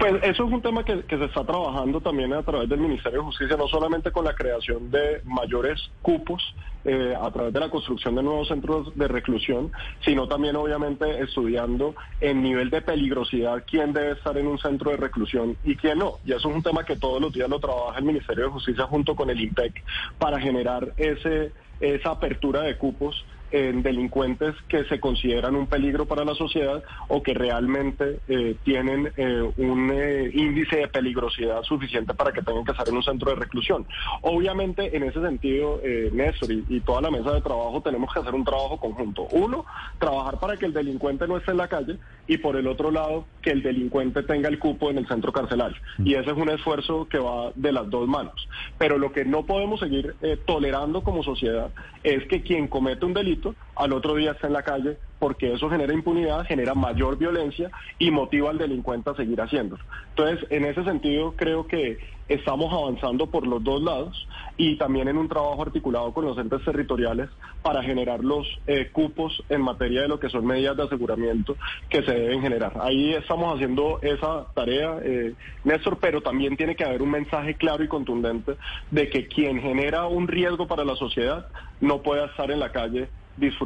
Pues eso es un tema que, se está trabajando también a través del Ministerio de Justicia, no solamente con la creación de mayores cupos eh, a través de la construcción de nuevos centros de reclusión, sino también obviamente estudiando en nivel de peligrosidad quién debe estar en un centro de reclusión y quién no. Y eso es un tema que todos los días lo trabaja el Ministerio de Justicia junto con el INPEC para generar ese esa apertura de cupos en delincuentes que se consideran un peligro para la sociedad o que realmente eh, tienen eh, un eh, índice de peligrosidad suficiente para que tengan que estar en un centro de reclusión. Obviamente, en ese sentido, Néstor y, y, toda la mesa de trabajo tenemos que hacer un trabajo conjunto. Uno, trabajar para que el delincuente no esté en la calle y por el otro lado, que el delincuente tenga el cupo en el centro carcelario. Mm. Y ese es un esfuerzo que va de las dos manos. Pero lo que no podemos seguir tolerando como sociedad es que quien comete un delito partito al otro día está en la calle, porque eso genera impunidad, genera mayor violencia y motiva al delincuente a seguir haciéndolo. Entonces, en ese sentido, creo que estamos avanzando por los dos lados y también en un trabajo articulado con los entes territoriales para generar los eh, cupos en materia de lo que son medidas de aseguramiento que se deben generar. Ahí estamos haciendo esa tarea, eh, Néstor, pero también tiene que haber un mensaje claro y contundente de que quien genera un riesgo para la sociedad no pueda estar en la calle disfrutando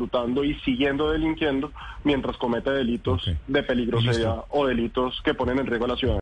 y siguiendo delinquiendo mientras comete delitos de peligrosidad o delitos que ponen en riesgo a la ciudad.